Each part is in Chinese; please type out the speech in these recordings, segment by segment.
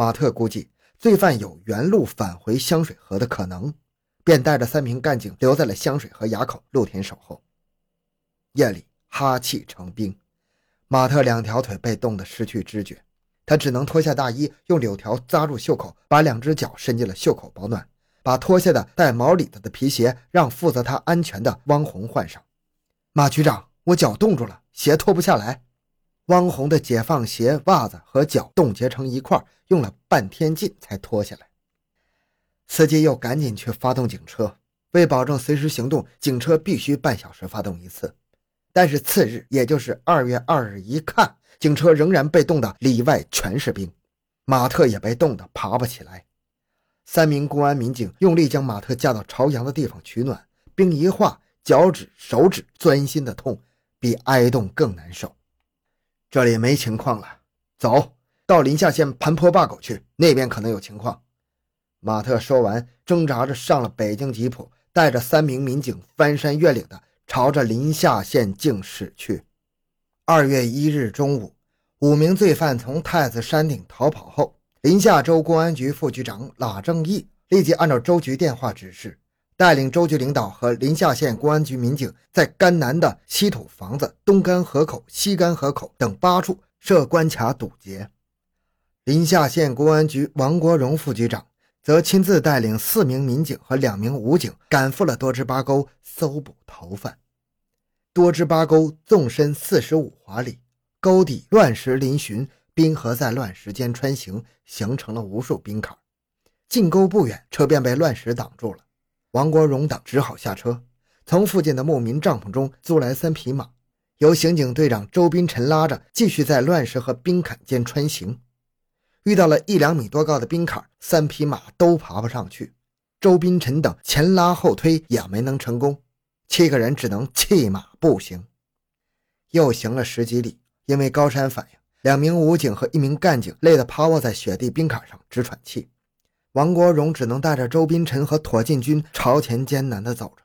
马特估计罪犯有原路返回香水河的可能，便带着三名干警留在了香水河垭口露天守候。夜里哈气成冰，马特两条腿被冻得失去知觉，他只能脱下大衣，用柳条扎住袖口，把两只脚伸进了袖口保暖，把脱下的带毛里子的皮鞋让负责他安全的汪红换上。马局长，我脚冻住了，鞋脱不下来。汪红的解放鞋、袜子和脚冻结成一块，用了半天劲才脱下来。司机又赶紧去发动警车，为保证随时行动，警车必须半小时发动一次。但是次日，也就是二月二日，一看，警车仍然被冻得里外全是冰，马特也被冻得爬不起来。三名公安民警用力将马特架到朝阳的地方取暖，冰一化，脚趾、手指钻心的痛，比挨冻更难受。这里没情况了，走到临夏县盘坡坝口去，那边可能有情况。马特说完，挣扎着上了北京吉普，带着三名民警翻山越岭的。朝着临夏县境驶去。二月一日中午，五名罪犯从太子山顶逃跑后，临夏州公安局副局长拉正义立即按照州局电话指示，带领州局领导和临夏县公安局民警，在甘南的稀土房子、东干河口、西干河口等八处设关卡堵截。临夏县公安局王国荣副局长则亲自带领四名民警和两名武警赶赴了多支八沟搜捕逃犯。多支八沟纵深四十五华里，沟底乱石嶙峋，冰河在乱石间穿行，形成了无数冰坎。进沟不远，车便被乱石挡住了。王国荣等只好下车，从附近的牧民帐篷中租来三匹马，由刑警队长周斌臣拉着，继续在乱石和冰坎间穿行。遇到了一两米多高的冰坎，三匹马都爬不上去。周斌臣等前拉后推也没能成功。七个人只能弃马步行，又行了十几里。因为高山反应，两名武警和一名干警累得趴卧在雪地冰坎上直喘气。王国荣只能带着周斌臣和妥进军朝前艰难地走着。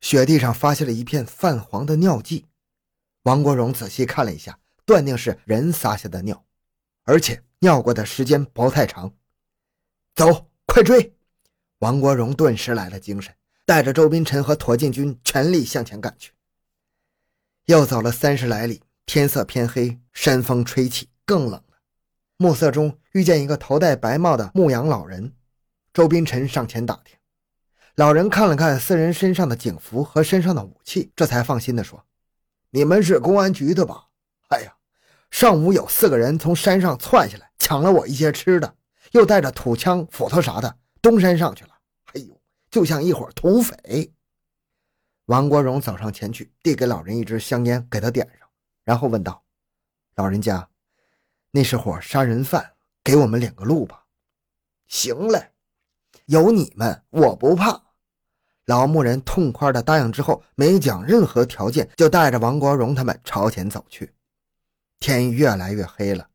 雪地上发现了一片泛黄的尿迹，王国荣仔细看了一下，断定是人撒下的尿，而且尿过的时间不太长。走，快追！王国荣顿时来了精神。带着周斌臣和妥进军全力向前赶去。又走了三十来里，天色偏黑，山风吹起，更冷了。暮色中遇见一个头戴白帽的牧羊老人，周斌臣上前打听。老人看了看四人身上的警服和身上的武器，这才放心地说：“你们是公安局的吧？哎呀，上午有四个人从山上窜下来，抢了我一些吃的，又带着土枪、斧头啥的，东山上去了。”哎呦就像一伙土匪。王国荣走上前去，递给老人一支香烟，给他点上，然后问道：“老人家，那是伙杀人犯，给我们领个路吧。”“行嘞，有你们，我不怕。”老牧人痛快的答应之后，没讲任何条件，就带着王国荣他们朝前走去。天越来越黑了，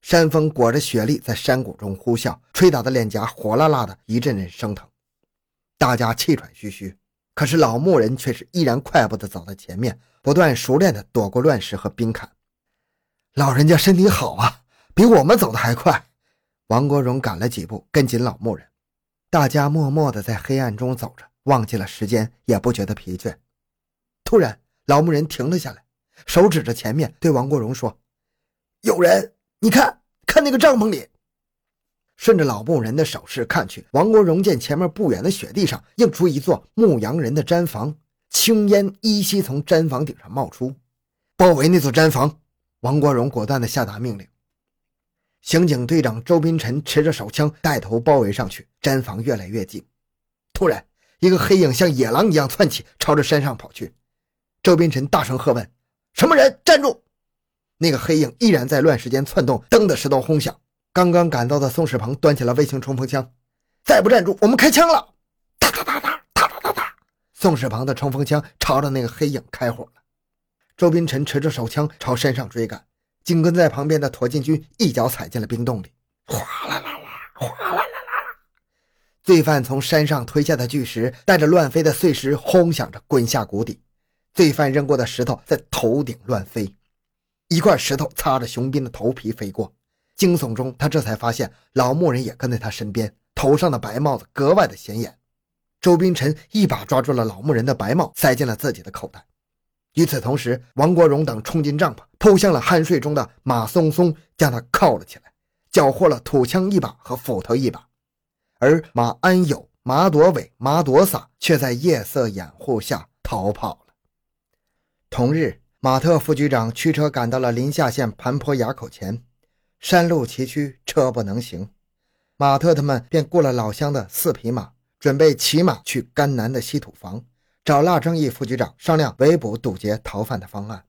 山风裹着雪粒在山谷中呼啸，吹打的脸颊火辣辣的，一阵阵生疼。大家气喘吁吁，可是老牧人却是依然快步的走在前面，不断熟练的躲过乱石和冰坎。老人家身体好啊，比我们走的还快。王国荣赶了几步，跟紧老牧人。大家默默的在黑暗中走着，忘记了时间，也不觉得疲倦。突然，老牧人停了下来，手指着前面，对王国荣说：“有人，你看看那个帐篷里。”顺着老牧人的手势看去，王国荣见前面不远的雪地上映出一座牧羊人的毡房，青烟依稀从毡房顶上冒出。包围那座毡房！王国荣果断地下达命令。刑警队长周斌臣持着手枪带头包围上去。毡房越来越近，突然，一个黑影像野狼一样窜起，朝着山上跑去。周斌臣大声喝问：“什么人？站住！”那个黑影依然在乱石间窜动，蹬的石头轰响。刚刚赶到的宋世鹏端起了微型冲锋枪，再不站住，我们开枪了！哒哒哒哒哒哒哒哒，宋世鹏的冲锋枪朝着那个黑影开火了。周斌臣持着手枪朝山上追赶，紧跟在旁边的驼进军一脚踩进了冰洞里，哗啦啦啦，哗啦啦啦啦。罪犯从山上推下的巨石带着乱飞的碎石轰响着滚下谷底，罪犯扔过的石头在头顶乱飞，一块石头擦着熊斌的头皮飞过。惊悚中，他这才发现老牧人也跟在他身边，头上的白帽子格外的显眼。周冰晨一把抓住了老牧人的白帽，塞进了自己的口袋。与此同时，王国荣等冲进帐篷，扑向了酣睡中的马松松，将他铐了起来，缴获了土枪一把和斧头一把。而马安友、马朵伟、马朵洒却在夜色掩护下逃跑了。同日，马特副局长驱车赶到了临夏县盘坡垭口前，山路崎岖，车不能行，马特他们便雇了老乡的四匹马，准备骑马去甘南的稀土房。找腊正义副局长商量围捕堵截逃犯的方案。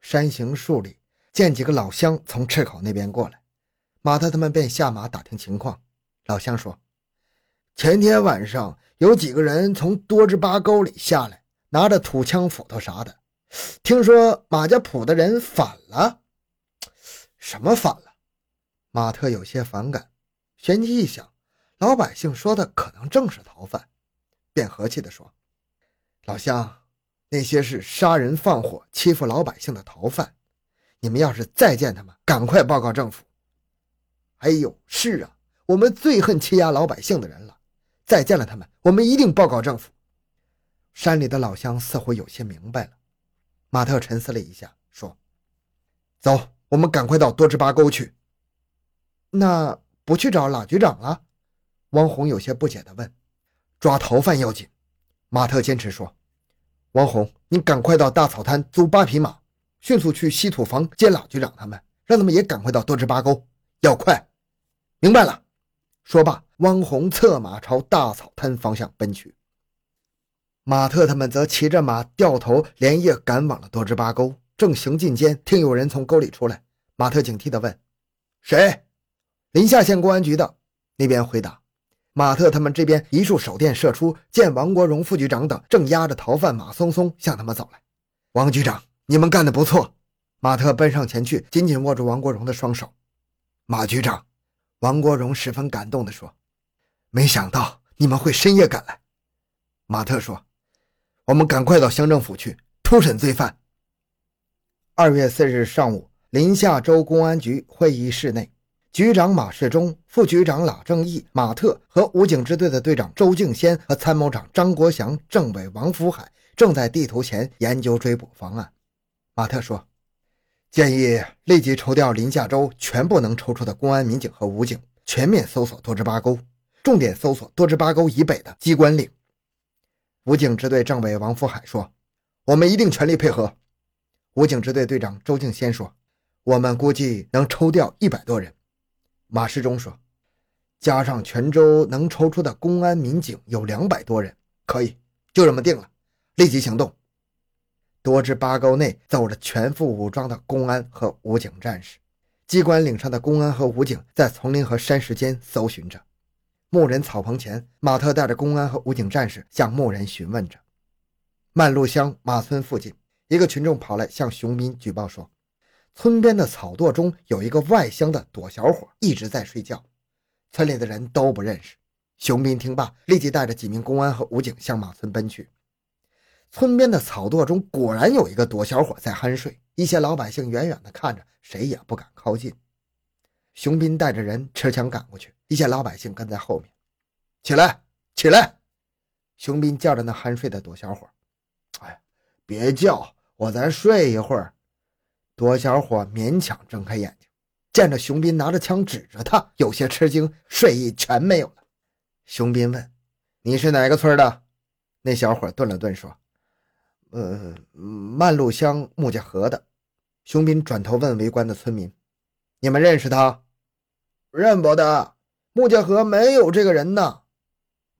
山行数里，见几个老乡从赤口那边过来，马特他们便下马打听情况。老乡说，前天晚上有几个人从多支八沟里下来，拿着土枪、斧头啥的。听说马家堡的人反了，什么反了？马特有些反感，旋即一想，老百姓说的可能正是逃犯，便和气地说。老乡，那些是杀人放火、欺负老百姓的逃犯。你们要是再见他们，赶快报告政府。哎呦，是啊，我们最恨欺压老百姓的人了。再见了他们，我们一定报告政府。山里的老乡似乎有些明白了。马特沉思了一下，说：“走，我们赶快到多支巴沟去。”那不去找老局长了？汪红有些不解地问。“抓逃犯要紧。”马特坚持说：“王红，你赶快到大草滩租八匹马，迅速去稀土房接老局长他们，让他们也赶快到多支八沟，要快。”明白了。说罢，汪红策马朝大草滩方向奔去。马特他们则骑着马掉头，连夜赶往了多支八沟。正行进间，听有人从沟里出来。马特警惕地问：“谁？”“临夏县公安局的。”那边回答。马特他们这边一束手电射出，见王国荣副局长等正押着逃犯马松松向他们走来。王局长，你们干得不错！马特奔上前去，紧紧握住王国荣的双手。马局长，王国荣十分感动地说：“没想到你们会深夜赶来。”马特说：“我们赶快到乡政府去突审罪犯。”二月四日上午，临夏州公安局会议室内。局长马世忠、副局长拉正义、马特和武警支队的队长周敬先和参谋长张国祥、政委王福海正在地图前研究追捕方案。马特说：“建议立即抽调临夏州全部能抽出的公安民警和武警，全面搜索多支八沟，重点搜索多支八沟以北的机关岭。”武警支队政委王福海说：“我们一定全力配合。”武警支队队长周敬先说：“我们估计能抽调一百多人。”马世忠说：“加上泉州能抽出的公安民警有两百多人，可以，就这么定了。立即行动。多支八沟内走着全副武装的公安和武警战士，机关岭上的公安和武警在丛林和山石间搜寻着。牧人草棚前，马特带着公安和武警战士向牧人询问着。曼路乡马村附近，一个群众跑来向熊斌举报说。”村边的草垛中有一个外乡的躲小伙，一直在睡觉，村里的人都不认识。熊斌听罢，立即带着几名公安和武警向马村奔去。村边的草垛中果然有一个躲小伙在酣睡，一些老百姓远远地看着，谁也不敢靠近。熊斌带着人持枪赶过去，一些老百姓跟在后面。起来，起来！熊斌叫着那酣睡的躲小伙：“哎，别叫，我再睡一会儿。”躲小伙勉强睁开眼睛，见着熊斌拿着枪指着他，有些吃惊，睡意全没有了。熊斌问：“你是哪个村的？”那小伙顿了顿，说：“呃，曼路乡穆家河的。”熊斌转头问围观的村民：“你们认识他？”“认不得，穆家河没有这个人呢。”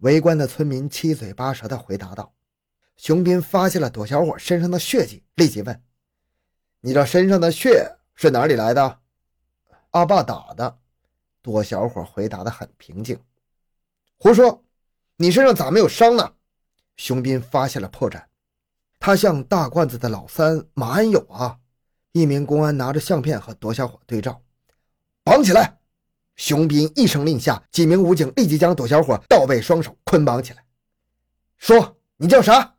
围观的村民七嘴八舌地回答道。熊斌发现了躲小伙身上的血迹，立即问。你这身上的血是哪里来的？阿爸打的。多小伙回答的很平静。胡说！你身上咋没有伤呢？熊斌发现了破绽。他向大罐子的老三马安友啊！一名公安拿着相片和多小伙对照，绑起来！熊斌一声令下，几名武警立即将多小伙倒背双手捆绑起来。说：“你叫啥？”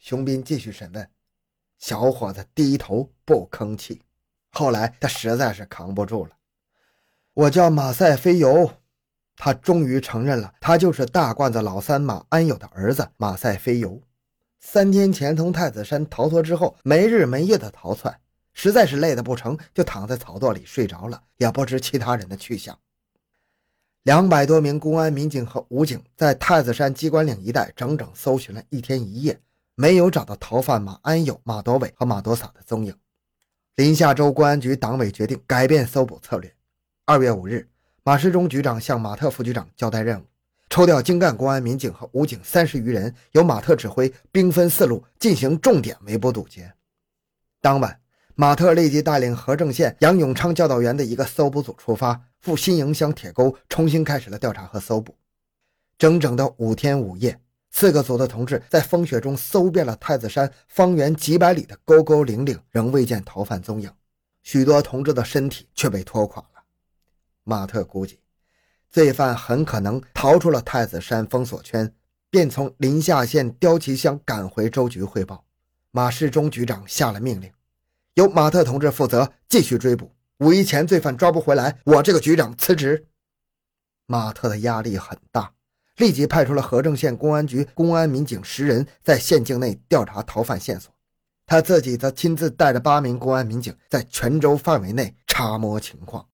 熊斌继续审问。小伙子低头不吭气，后来他实在是扛不住了。我叫马赛飞游。”他终于承认了，他就是大罐子老三马安友的儿子马赛飞游。三天前从太子山逃脱之后，没日没夜的逃窜，实在是累得不成，就躺在草垛里睡着了，也不知其他人的去向。两百多名公安民警和武警在太子山鸡冠岭一带整整搜寻了一天一夜，没有找到逃犯马安友、马多伟和马多撒的踪影。临夏州公安局党委决定改变搜捕策略。二月五日。马世忠局长向马特副局长交代任务：抽调精干公安民警和武警三十余人，由马特指挥，兵分四路进行重点围捕堵截。当晚，马特立即带领和正县杨永昌教导员的一个搜捕组出发，赴新营乡铁沟，重新开始了调查和搜捕。整整的五天五夜，四个组的同志在风雪中搜遍了太子山方圆几百里的沟沟岭岭，仍未见逃犯踪影。许多同志的身体却被拖垮了。马特估计，罪犯很可能逃出了太子山封锁圈，便从临夏县刁旗乡赶回州局汇报。马世忠局长下了命令，由马特同志负责继续追捕。五一前罪犯抓不回来，我这个局长辞职。马特的压力很大，立即派出了和政县公安局公安民警十人在县境内调查逃犯线索，他自己则亲自带着八名公安民警在全州范围内查摸情况。